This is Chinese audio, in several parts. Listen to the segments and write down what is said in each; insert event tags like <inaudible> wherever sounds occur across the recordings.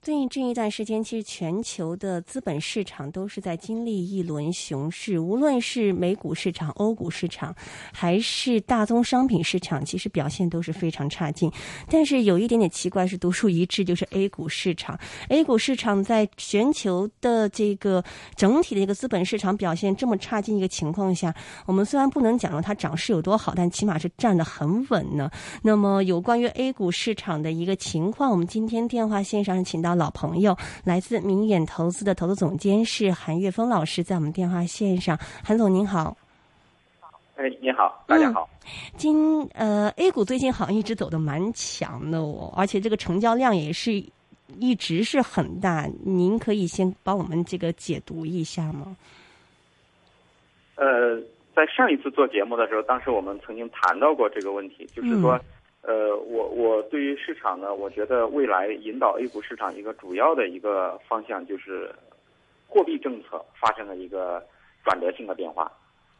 最近这一段时间，其实全球的资本市场都是在经历一轮熊市，无论是美股市场、欧股市场，还是大宗商品市场，其实表现都是非常差劲。但是有一点点奇怪，是独树一帜，就是 A 股市场。A 股市场在全球的这个整体的一个资本市场表现这么差劲一个情况下，我们虽然不能讲说它涨势有多好，但起码是站得很稳呢。那么有关于 A 股市场的一个情况，我们今天电话线上是请到。老朋友，来自明远投资的投资总监是韩岳峰老师，在我们电话线上。韩总您好，哎，你好，大家好。今呃，A 股最近好像一直走的蛮强的哦，而且这个成交量也是一直是很大。您可以先帮我们这个解读一下吗？呃，在上一次做节目的时候，当时我们曾经谈到过这个问题，就是说。呃，我我对于市场呢，我觉得未来引导 A 股市场一个主要的一个方向就是货币政策发生了一个转折性的变化。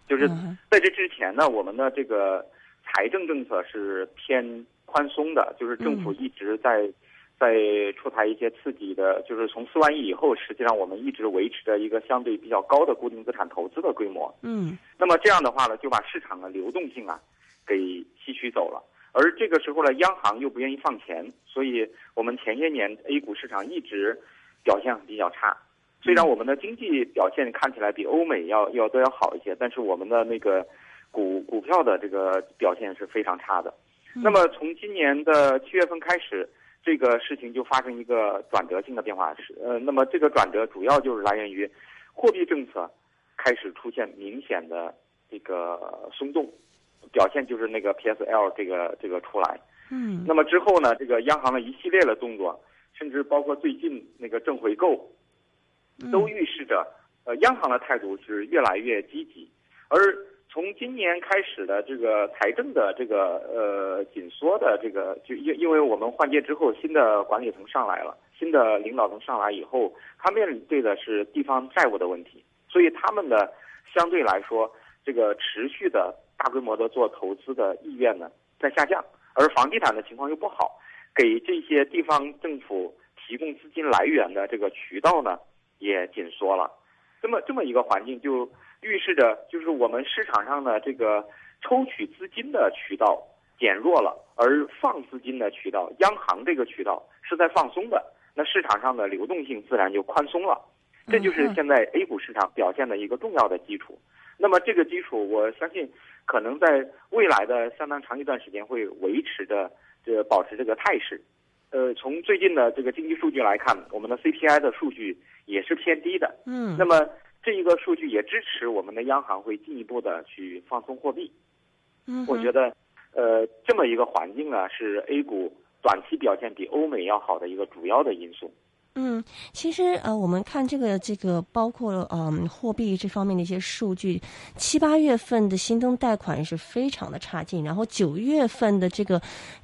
就是在这之前呢，我们的这个财政政策是偏宽松的，就是政府一直在在出台一些刺激的，就是从四万亿以后，实际上我们一直维持着一个相对比较高的固定资产投资的规模。嗯。那么这样的话呢，就把市场的流动性啊给吸取走了。而这个时候呢，央行又不愿意放钱，所以我们前些年 A 股市场一直表现比较差。虽然我们的经济表现看起来比欧美要要都要好一些，但是我们的那个股股票的这个表现是非常差的。那么从今年的七月份开始，这个事情就发生一个转折性的变化。是呃，那么这个转折主要就是来源于货币政策开始出现明显的这个松动。表现就是那个 PSL 这个这个出来，嗯，那么之后呢，这个央行的一系列的动作，甚至包括最近那个正回购，都预示着呃央行的态度是越来越积极。而从今年开始的这个财政的这个呃紧缩的这个，就因因为我们换届之后，新的管理层上来了，新的领导层上来以后，他面对的是地方债务的问题，所以他们的相对来说这个持续的。大规模的做投资的意愿呢在下降，而房地产的情况又不好，给这些地方政府提供资金来源的这个渠道呢也紧缩了，这么这么一个环境就预示着，就是我们市场上的这个抽取资金的渠道减弱了，而放资金的渠道，央行这个渠道是在放松的，那市场上的流动性自然就宽松了，这就是现在 A 股市场表现的一个重要的基础。那么这个基础，我相信。可能在未来的相当长一段时间会维持着这保持这个态势，呃，从最近的这个经济数据来看，我们的 CPI 的数据也是偏低的，嗯，那么这一个数据也支持我们的央行会进一步的去放松货币，嗯，我觉得，呃，这么一个环境呢，是 A 股短期表现比欧美要好的一个主要的因素。嗯，其实呃，我们看这个这个包括嗯货币这方面的一些数据，七八月份的新增贷款是非常的差劲，然后九月份的这个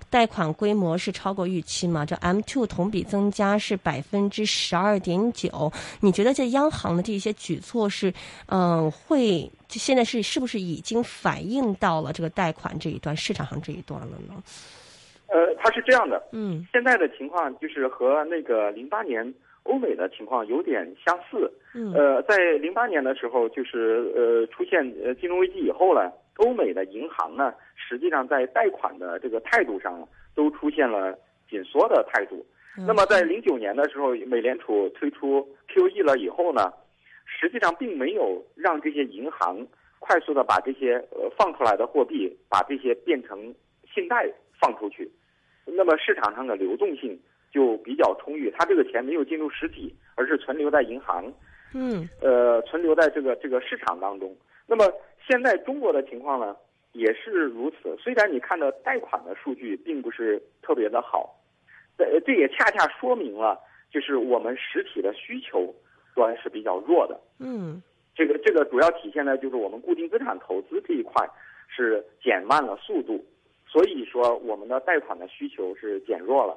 贷款规模是超过预期嘛？这 M two 同比增加是百分之十二点九。你觉得这央行的这些举措是嗯会就现在是是不是已经反映到了这个贷款这一端市场上这一端了呢？呃，它是这样的，嗯，现在的情况就是和那个零八年欧美的情况有点相似，嗯，呃，在零八年的时候，就是呃出现呃金融危机以后呢，欧美的银行呢，实际上在贷款的这个态度上都出现了紧缩的态度。那么在零九年的时候，美联储推出 QE 了以后呢，实际上并没有让这些银行快速的把这些呃放出来的货币，把这些变成信贷放出去。那么市场上的流动性就比较充裕，它这个钱没有进入实体，而是存留在银行，嗯，呃，存留在这个这个市场当中。那么现在中国的情况呢，也是如此。虽然你看到贷款的数据并不是特别的好，呃，这也恰恰说明了，就是我们实体的需求端是比较弱的。嗯，这个这个主要体现在就是我们固定资产投资这一块是减慢了速度。所以说，我们的贷款的需求是减弱了。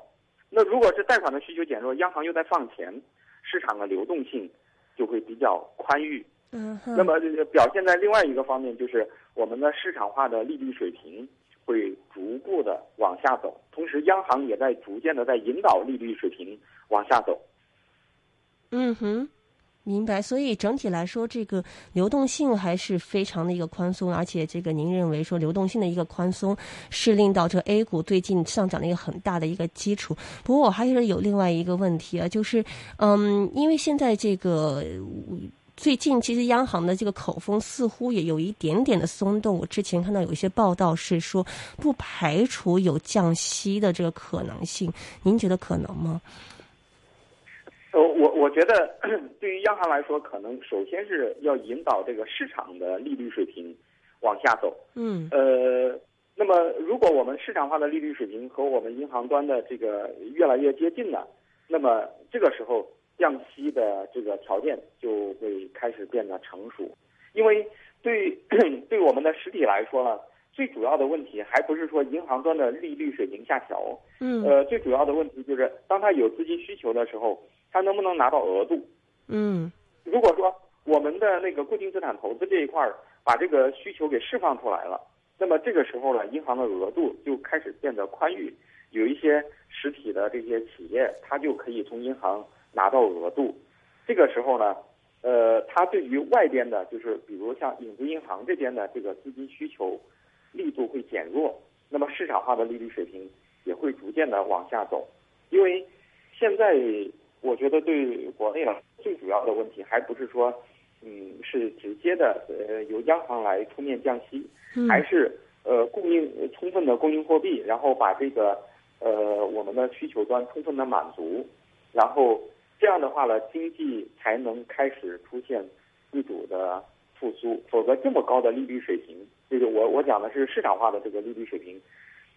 那如果是贷款的需求减弱，央行又在放钱，市场的流动性就会比较宽裕。嗯，那么表现在另外一个方面，就是我们的市场化的利率水平会逐步的往下走，同时央行也在逐渐的在引导利率水平往下走。嗯哼。明白，所以整体来说，这个流动性还是非常的一个宽松，而且这个您认为说流动性的一个宽松是令到这 A 股最近上涨的一个很大的一个基础。不过我还是有另外一个问题啊，就是嗯，因为现在这个最近其实央行的这个口风似乎也有一点点的松动。我之前看到有一些报道是说不排除有降息的这个可能性，您觉得可能吗？呃，我我觉得 <clears throat> 对于央行来说，可能首先是要引导这个市场的利率水平往下走。嗯。呃，那么如果我们市场化的利率水平和我们银行端的这个越来越接近了，那么这个时候降息的这个条件就会开始变得成熟。因为对 <clears throat> 对我们的实体来说呢，最主要的问题还不是说银行端的利率水平下调。嗯。呃，最主要的问题就是当它有资金需求的时候。它能不能拿到额度？嗯，如果说我们的那个固定资产投资这一块儿把这个需求给释放出来了，那么这个时候呢，银行的额度就开始变得宽裕，有一些实体的这些企业，它就可以从银行拿到额度。这个时候呢，呃，它对于外边的，就是比如像影子银行这边的这个资金需求力度会减弱，那么市场化的利率水平也会逐渐的往下走，因为现在。我觉得对国内啊，最主要的问题还不是说，嗯，是直接的呃由央行来出面降息，还是呃供应充分的供应货币，然后把这个呃我们的需求端充分的满足，然后这样的话呢，经济才能开始出现自主的复苏。否则这么高的利率水平，这个我我讲的是市场化的这个利率水平，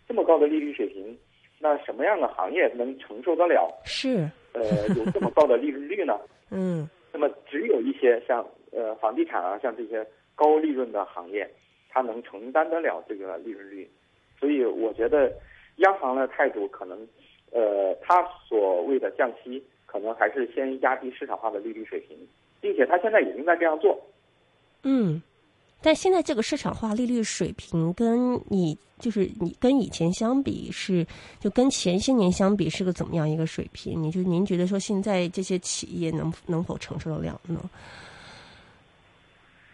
这么高的利率水平，那什么样的行业能承受得了？是。呃，有这么高的利 <laughs> 润率呢？嗯，那么只有一些像呃房地产啊，像这些高利润的行业，它能承担得了这个利润率。所以我觉得，央行的态度可能，呃，它所谓的降息，可能还是先压低市场化的利率水平，并且它现在已经在这样做。嗯。但现在这个市场化利率水平，跟你就是你跟以前相比是，就跟前些年相比是个怎么样一个水平？你就您觉得说现在这些企业能能否承受得了呢？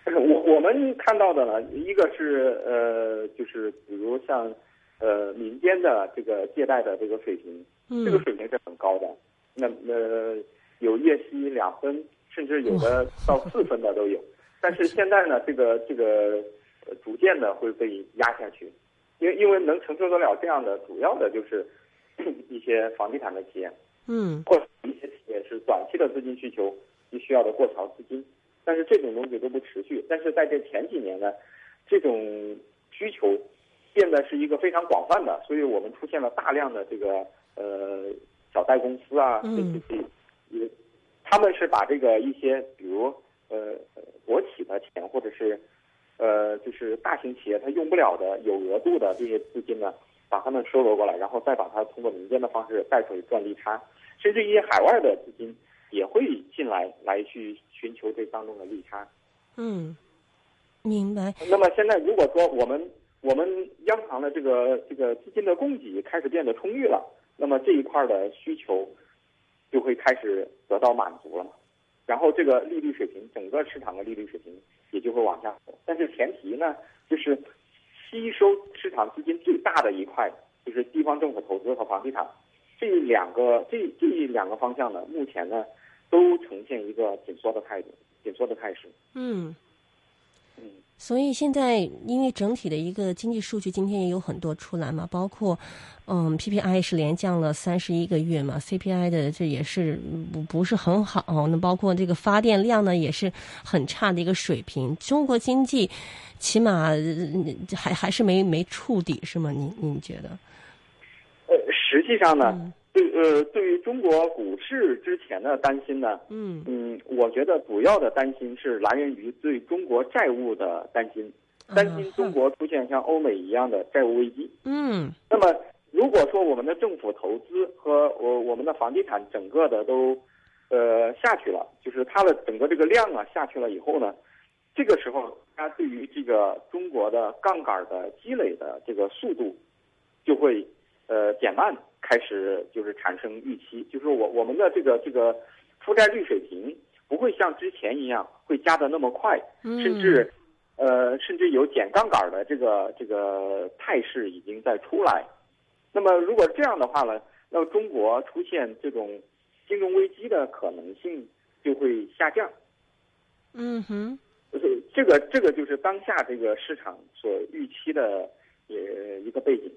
我我们看到的呢，一个是呃，就是比如像呃民间的这个借贷的这个水平，这个水平是很高的，那呃有月息两分，甚至有的到四分的都有。但是现在呢，这个这个逐渐的会被压下去，因为因为能承受得了这样的，主要的就是 <coughs> 一些房地产的企业，嗯，或者一些企业是短期的资金需求你需要的过桥资金，但是这种东西都不持续。但是在这前几年呢，这种需求变得是一个非常广泛的，所以我们出现了大量的这个呃小贷公司啊，这这些，他们是把这个一些比如。呃，国企的钱或者是，呃，就是大型企业它用不了的有额度的这些资金呢，把它们收罗过来，然后再把它通过民间的方式贷出去赚利差，甚至一些海外的资金也会进来来去寻求这当中的利差。嗯，明白。那么现在如果说我们我们央行的这个这个资金的供给开始变得充裕了，那么这一块的需求就会开始得到满足了。然后这个利率水平，整个市场的利率水平也就会往下走。但是前提呢，就是吸收市场资金最大的一块，就是地方政府投资和房地产这两个这这两个方向呢，目前呢都呈现一个紧缩的态度，紧缩的态势。嗯。嗯，所以现在因为整体的一个经济数据今天也有很多出来嘛，包括嗯 PPI 是连降了三十一个月嘛，CPI 的这也是不不是很好，那包括这个发电量呢也是很差的一个水平。中国经济起码还还是没没触底是吗？您您觉得？呃，实际上呢。对，呃，对于中国股市之前的担心呢，嗯嗯，我觉得主要的担心是来源于对中国债务的担心，担心中国出现像欧美一样的债务危机。嗯，那么如果说我们的政府投资和我我们的房地产整个的都，呃下去了，就是它的整个这个量啊下去了以后呢，这个时候，它对于这个中国的杠杆的积累的这个速度就会呃减慢，开始就是产生预期，就是我我们的这个这个负债率水平不会像之前一样会加的那么快，甚至呃甚至有减杠杆的这个这个态势已经在出来。那么如果这样的话呢，那么中国出现这种金融危机的可能性就会下降。嗯哼。这个这个就是当下这个市场所预期的呃一个背景，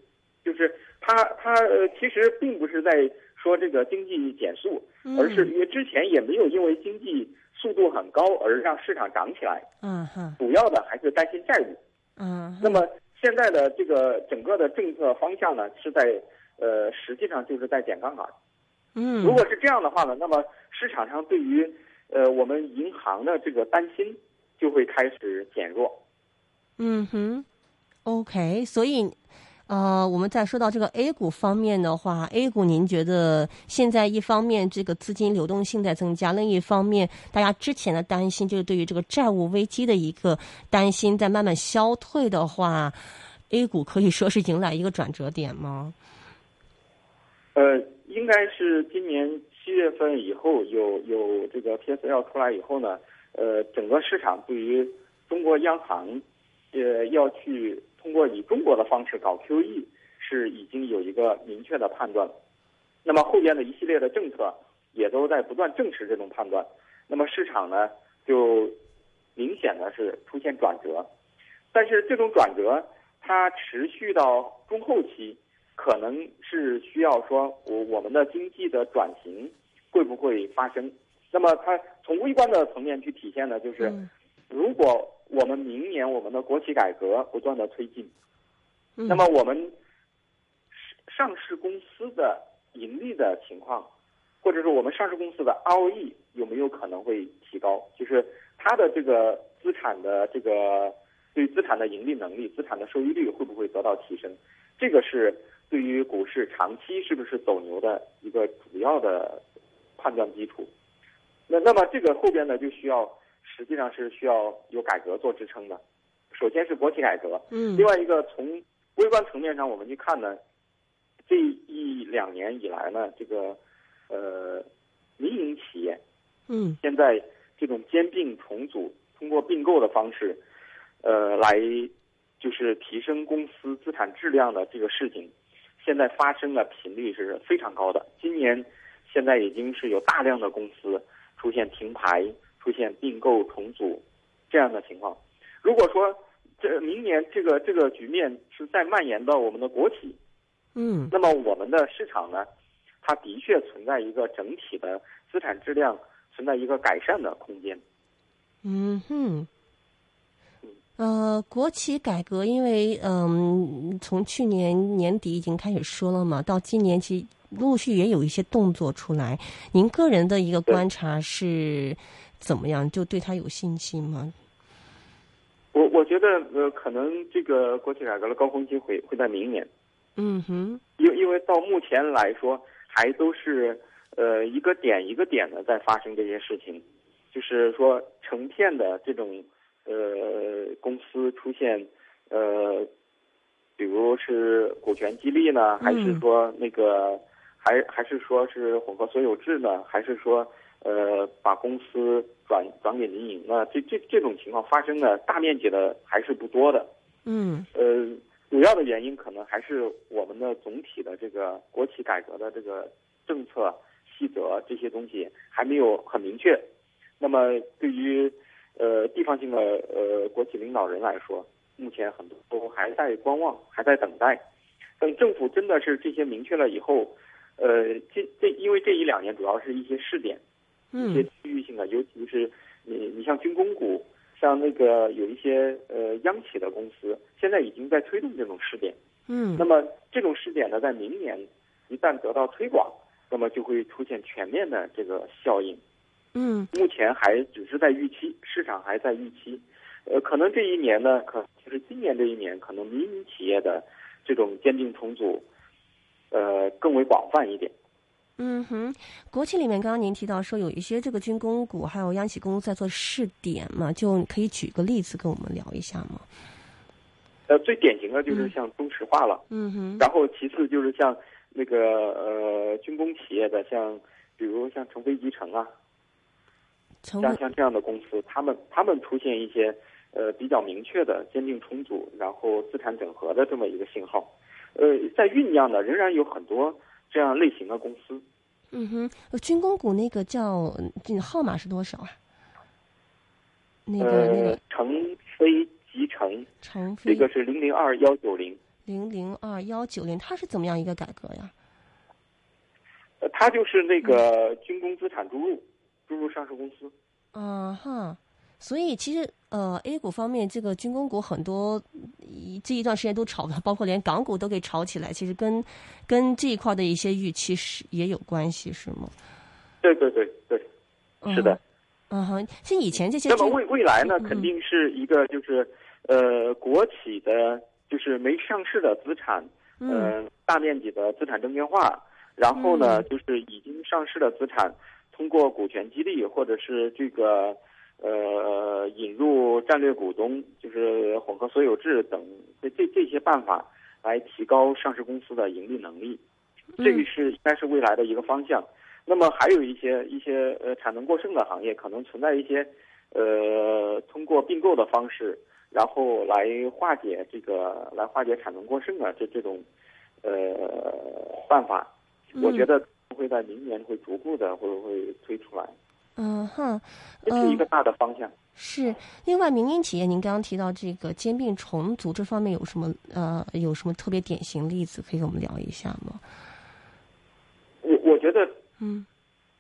就是他，他呃其实并不是在说这个经济减速，而是因为之前也没有因为经济速度很高而让市场涨起来，嗯哼，主要的还是担心债务，嗯，那么现在的这个整个的政策方向呢是在呃实际上就是在减杠杆，嗯，如果是这样的话呢，那么市场上对于呃我们银行的这个担心。就会开始减弱。嗯哼，OK，所以，呃，我们再说到这个 A 股方面的话，A 股您觉得现在一方面这个资金流动性在增加，另一方面大家之前的担心就是对于这个债务危机的一个担心在慢慢消退的话，A 股可以说是迎来一个转折点吗？呃，应该是今年七月份以后有有这个 PSL 出来以后呢。呃，整个市场对于中国央行，呃，要去通过以中国的方式搞 QE，是已经有一个明确的判断。那么后边的一系列的政策也都在不断证实这种判断。那么市场呢，就明显的是出现转折。但是这种转折，它持续到中后期，可能是需要说我我们的经济的转型会不会发生？那么它从微观的层面去体现呢，就是如果我们明年我们的国企改革不断的推进，那么我们上市公司的盈利的情况，或者说我们上市公司的 ROE 有没有可能会提高？就是它的这个资产的这个对资产的盈利能力、资产的收益率会不会得到提升？这个是对于股市长期是不是走牛的一个主要的判断基础。那那么这个后边呢，就需要实际上是需要有改革做支撑的。首先是国企改革，嗯，另外一个从微观层面上我们去看呢，这一两年以来呢，这个呃民营企业，嗯，现在这种兼并重组，通过并购的方式，呃，来就是提升公司资产质量的这个事情，现在发生的频率是非常高的。今年现在已经是有大量的公司。出现停牌、出现并购重组这样的情况，如果说这明年这个这个局面是在蔓延到我们的国企，嗯，那么我们的市场呢，它的确存在一个整体的资产质量存在一个改善的空间。嗯哼，呃，国企改革，因为嗯，从去年年底已经开始说了嘛，到今年其实。陆续也有一些动作出来，您个人的一个观察是怎么样？就对他有信心吗？我我觉得呃，可能这个国企改革的高峰期会会在明年。嗯哼。因因为到目前来说，还都是呃一个点一个点的在发生这些事情，就是说成片的这种呃公司出现呃，比如是股权激励呢，还是说那个。还还是说是混合所有制呢？还是说，呃，把公司转转给民营呢？这这这种情况发生的大面积的还是不多的。嗯。呃，主要的原因可能还是我们的总体的这个国企改革的这个政策细则这些东西还没有很明确。那么对于呃地方性的呃国企领导人来说，目前很多都还在观望，还在等待。等政府真的是这些明确了以后。呃，这这因为这一两年主要是一些试点，一些区域性的，尤其是你你像军工股，像那个有一些呃央企的公司，现在已经在推动这种试点。嗯，那么这种试点呢，在明年一旦得到推广，那么就会出现全面的这个效应。嗯，目前还只是在预期，市场还在预期。呃，可能这一年呢，可就是今年这一年，可能民营企业的这种兼并重组。呃，更为广泛一点。嗯哼，国企里面刚刚您提到说有一些这个军工股，还有央企公司在做试点嘛，就可以举个例子跟我们聊一下吗？呃，最典型的就是像中石化了，嗯哼，然后其次就是像那个呃军工企业的，像比如像成飞集成啊，成像像这样的公司，他们他们出现一些呃比较明确的兼并重组，然后资产整合的这么一个信号，呃，在酝酿的仍然有很多这样类型的公司。嗯哼，呃军工股那个叫这个号码是多少啊？那个那呃个，成飞集成成飞这个是零零二幺九零，零零二幺九零，它是怎么样一个改革呀？呃，它就是那个军工资产注入注入上市公司。啊哈，所以其实呃，A 股方面这个军工股很多一这一段时间都炒的，包括连港股都给炒起来，其实跟跟这一块的一些预期是也有关系，是吗？对对对对，是的。嗯哼，像以前这些那么未未来呢，嗯肯定是一个就是呃国企的，就是没上市的资产，嗯呃大面积的资产证券化，然后呢嗯就是已经上市的资产，通过股权激励或者是这个呃引入战略股东，就是混合所有制等这这这些办法来提高上市公司的盈利能力，这个嗯是应该是未来的一个方向。那么还有一些一些呃产能过剩的行业，可能存在一些呃通过并购的方式，然后来化解这个来化解产能过剩的这这种呃办法。我觉得会在明年会逐步的会会推出来，嗯哼，这是一个大的方向。是。另外，民营企业，您刚刚提到这个兼并重组这方面有什么呃有什么特别典型例子可以跟我们聊一下吗？我我觉得嗯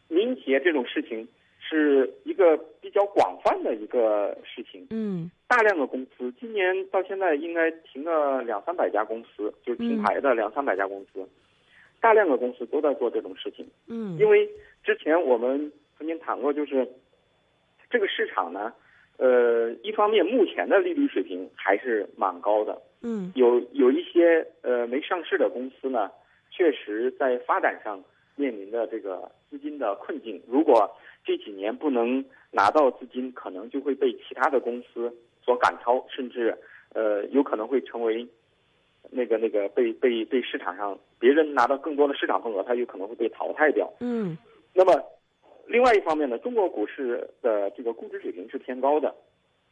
民营企业这种事情是一个比较广泛的一个事情。嗯大量的公司，今年到现在应该停了两三百家公司，就是停牌的两三百家公司，大量的公司都在做这种事情。嗯因为之前我们曾经谈过，就是这个市场呢，呃，一方面目前的利率水平还是蛮高的，嗯有有一些呃没上市的公司呢，确实在发展上面临的这个资金的困境。如果这几年不能拿到资金，可能就会被其他的公司所赶超，甚至呃有可能会成为那个那个被被被市场上别人拿到更多的市场份额，它有可能会被淘汰掉。嗯那么另外一方面呢，中国股市的这个估值水平是偏高的。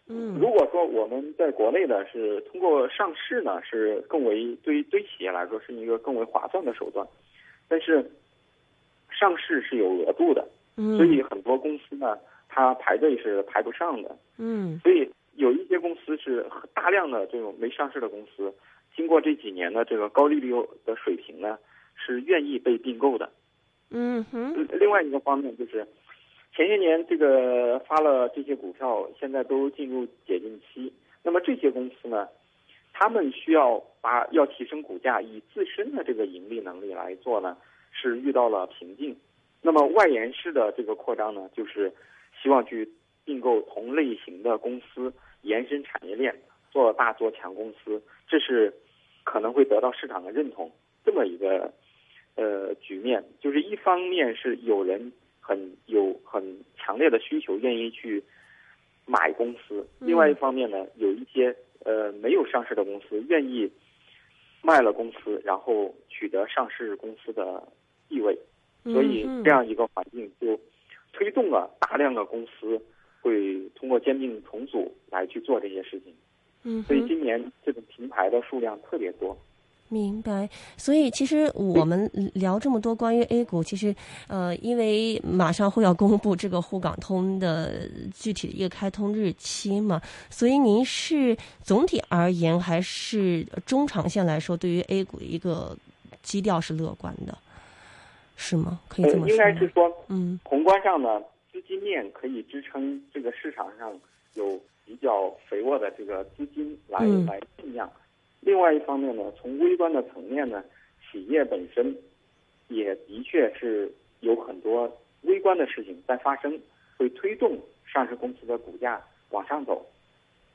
嗯如果说我们在国内呢是通过上市呢，是更为对于对企业来说是一个更为划算的手段，但是上市是有额度的，嗯，所以很多公司呢，它排队是排不上的，嗯所以有一些公司是大量的这种没上市的公司，经过这几年的这个高利率的水平呢，是愿意被并购的。嗯哼另外一个方面就是，前些年这个发了这些股票，现在都进入解禁期。那么这些公司呢，他们需要把要提升股价，以自身的这个盈利能力来做呢，是遇到了瓶颈。那么外延式的这个扩张呢，就是希望去并购同类型的公司，延伸产业链，做大做强公司，这是可能会得到市场的认同这么一个呃局面。就是一方面是有人很有很强烈的需求，愿意去买公司；嗯另外一方面呢，有一些呃没有上市的公司愿意卖了公司，然后取得上市公司的地位。所以嗯这样一个环境就推动了大量的公司会通过兼并重组来去做这些事情。嗯，所以今年这种停牌的数量特别多。明白。所以其实我们聊这么多关于 A 股，其实呃，因为马上会要公布这个沪港通的具体的一个开通日期嘛，所以您是总体而言还是中长线来说，对于 A 股的一个基调是乐观的，是吗？可以呃这，么应说应？该是说，嗯宏观上呢，资金面可以支撑这个市场上有比较肥沃的这个资金来、嗯来酝酿。另外一方面呢，从微观的层面呢，企业本身也的确是有很多微观的事情在发生，会推动上市公司的股价往上走。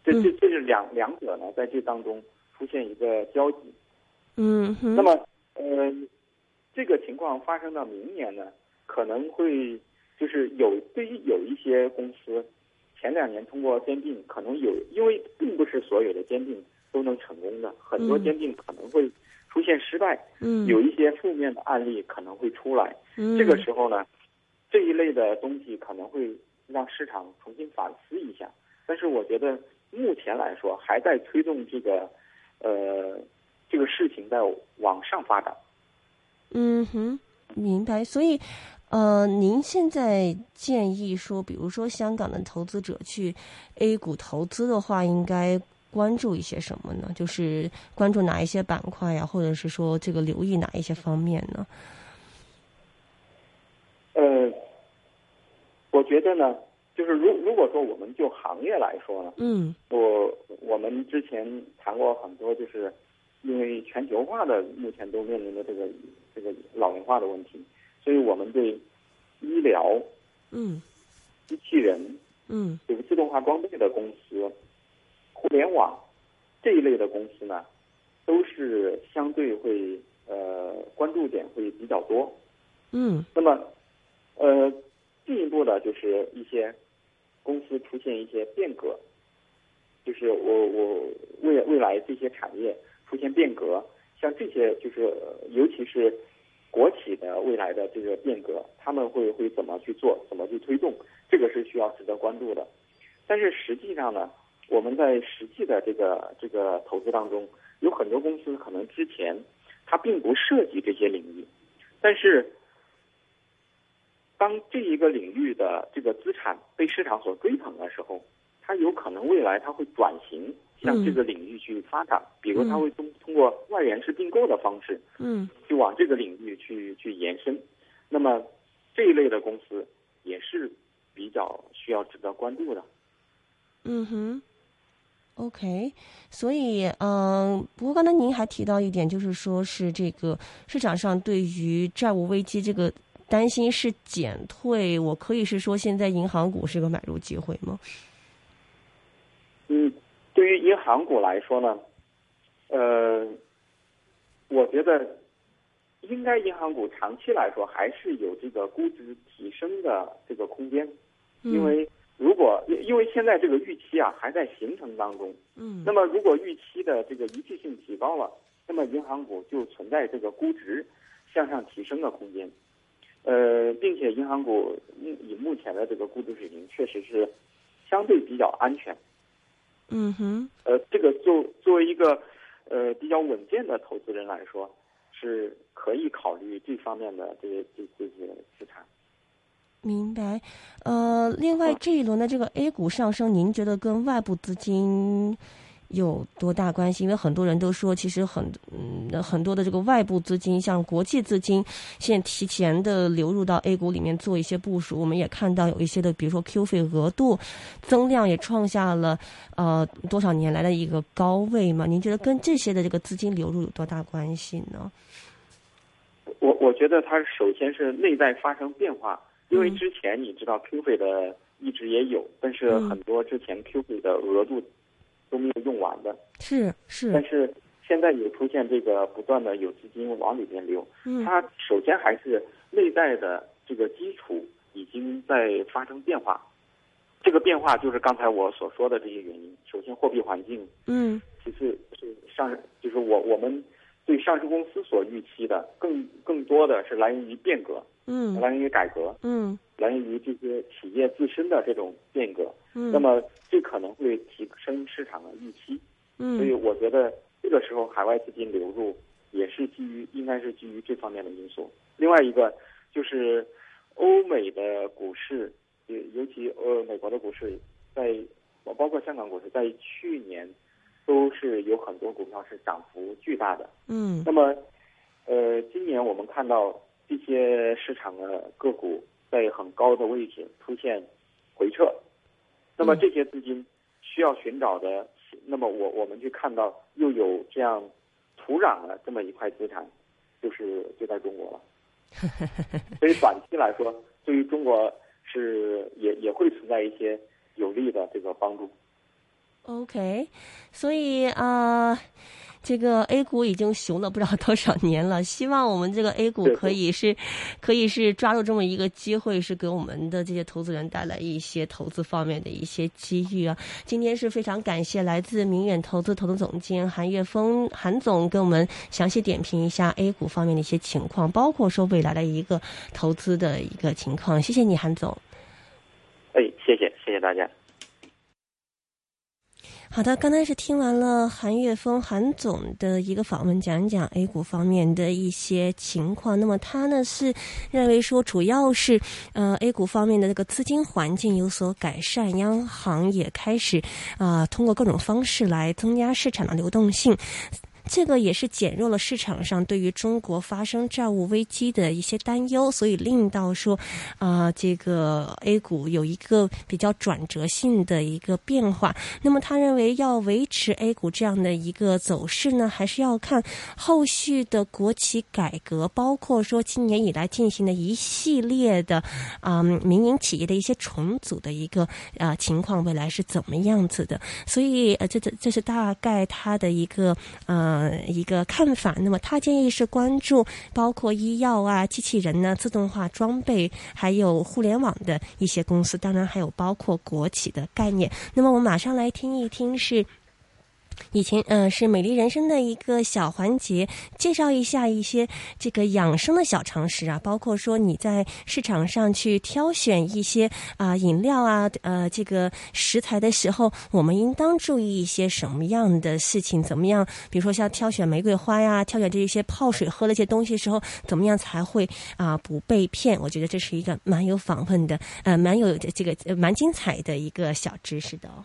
这这嗯这是两两者呢，在这当中出现一个交集。嗯哼，那么，呃，这个情况发生到明年呢，可能会就是有对于有一些公司，前两年通过兼并，可能有因为并不是所有的兼并都能成功的，很多兼并可能会出现失败，嗯，有一些负面的案例可能会出来。嗯这个时候呢，这一类的东西可能会让市场重新反思一下。但是我觉得目前来说，还在推动这个呃这个事情在往上发展。嗯哼，明白。所以，呃，您现在建议说，比如说香港的投资者去 A 股投资的话，应该关注一些什么呢？就是关注哪一些板块呀，或者是说这个留意哪一些方面呢？呃，我觉得呢，就是如如果说我们就行业来说呢，嗯我我们之前谈过很多，就是因为全球化的目前都面临的这个这个老龄化的问题，所以我们对医疗、嗯机器人、嗯这个自动化装备的公司、互联网这一类的公司呢，都是相对会呃关注点会比较多。嗯那么，呃，进一步的就是一些公司出现一些变革，就是我我未未来这些产业出现变革，像这些就是呃尤其是国企的未来的这个变革，他们会会怎么去做，怎么去推动，这个是需要值得关注的。但是实际上呢，我们在实际的这个这个投资当中，有很多公司可能之前它并不涉及这些领域，但是当这一个领域的这个资产被市场所追捧的时候，它有可能未来它会转型向这个领域去发展，比如它会通通过外延式并购的方式，嗯去往这个领域去去延伸。那么这一类的公司也是比较需要值得关注的。嗯哼。OK，所以嗯、呃不过刚才您还提到一点，就是说是这个市场上对于债务危机这个担心是减退，我可以是说现在银行股是个买入机会吗？嗯，对于银行股来说呢，呃，我觉得应该银行股长期来说还是有这个估值提升的这个空间，因为如果因因为现在这个预期啊还在形成当中，嗯那么如果预期的这个一致性提高了，那么银行股就存在这个估值向上提升的空间。呃，并且银行股目以目前的这个估值水平，确实是相对比较安全。嗯哼，呃，这个作作为一个呃比较稳健的投资人来说，是可以考虑这方面的这些这这些资产。明白。呃，另外嗯这一轮的这个 A 股上升，您觉得跟外部资金有多大关系？因为很多人都说，其实很嗯很多的这个外部资金，像国际资金，现在提前的流入到 A 股里面做一些部署。我们也看到有一些的，比如说 Q 费额度增量也创下了呃多少年来的一个高位嘛？您觉得跟这些的这个资金流入有多大关系呢？我我觉得它首先是内在发生变化，因为嗯。之前你知道 Q 费的一直也有，但是嗯。很多之前 Q 费的额度都没有用完的，是是。但，是现在有出现这个不断的有资金往里边流，嗯。它首先还是内在的这个基础已经在发生变化，这个变化就是刚才我所说的这些原因。首先，货币环境，嗯。其次是上，就是我我们对上市公司所预期的更更多的是来源于变革，嗯来源于改革，嗯来源于这些企业自身的这种变革。嗯，那么这可能会提升市场的预期。嗯所以我觉得这个时候海外资金流入也是基于应该是基于这方面的因素。另外一个就是欧美的股市，尤尤其呃美国的股市，在包括香港股市，在去年都是有很多股票是涨幅巨大的。嗯那么呃今年我们看到这些市场的个股在很高的位置出现回撤，那么嗯这些资金需要寻找的，那么我我们去看到又有这样土壤的这么一块资产，就是就在中国了。<laughs> 所以短期来说，对于中国是也也会存在一些有利的这个帮助。OK，所以啊、呃这个 A 股已经熊了不知道多少年了，希望我们这个 A 股可以是，可以是抓住这么一个机会，是给我们的这些投资人带来一些投资方面的一些机遇啊。今天是非常感谢来自明远投资投资总监韩岳峰韩总给我们详细点评一下 A 股方面的一些情况，包括说未来的一个投资的一个情况。谢谢你，韩总。哎，谢谢，谢谢大家。好的，刚才是听完了韩岳峰韩总的一个访问，讲一讲 A 股方面的一些情况。那么他呢是认为说，主要是呃 A 股方面的这个资金环境有所改善，央行也开始啊通过各种方式来增加市场的流动性。这个也是减弱了市场上对于中国发生债务危机的一些担忧，所以令到说，啊，这个 A 股有一个比较转折性的一个变化。那么他认为要维持 A 股这样的一个走势呢，还是要看后续的国企改革，包括说今年以来进行的一系列的啊民营企业的一些重组的一个啊情况，未来是怎么样子的？所以呃，这这这是大概他的一个呃。呃，一个看法。那么他建议是关注包括医药啊、机器人呢、自动化装备，还有互联网的一些公司，当然还有包括国企的概念。那么我们马上来听一听是。以前，嗯，是美丽人生的一个小环节，介绍一下一些这个养生的小常识啊，包括说你在市场上去挑选一些啊饮料啊，呃，这个食材的时候，我们应当注意一些什么样的事情？怎么样？比如说像挑选玫瑰花呀，挑选这些泡水喝的一些东西的时候，怎么样才会啊不被骗？我觉得这是一个蛮有访问的，呃，蛮有这个蛮精彩的一个小知识的哦。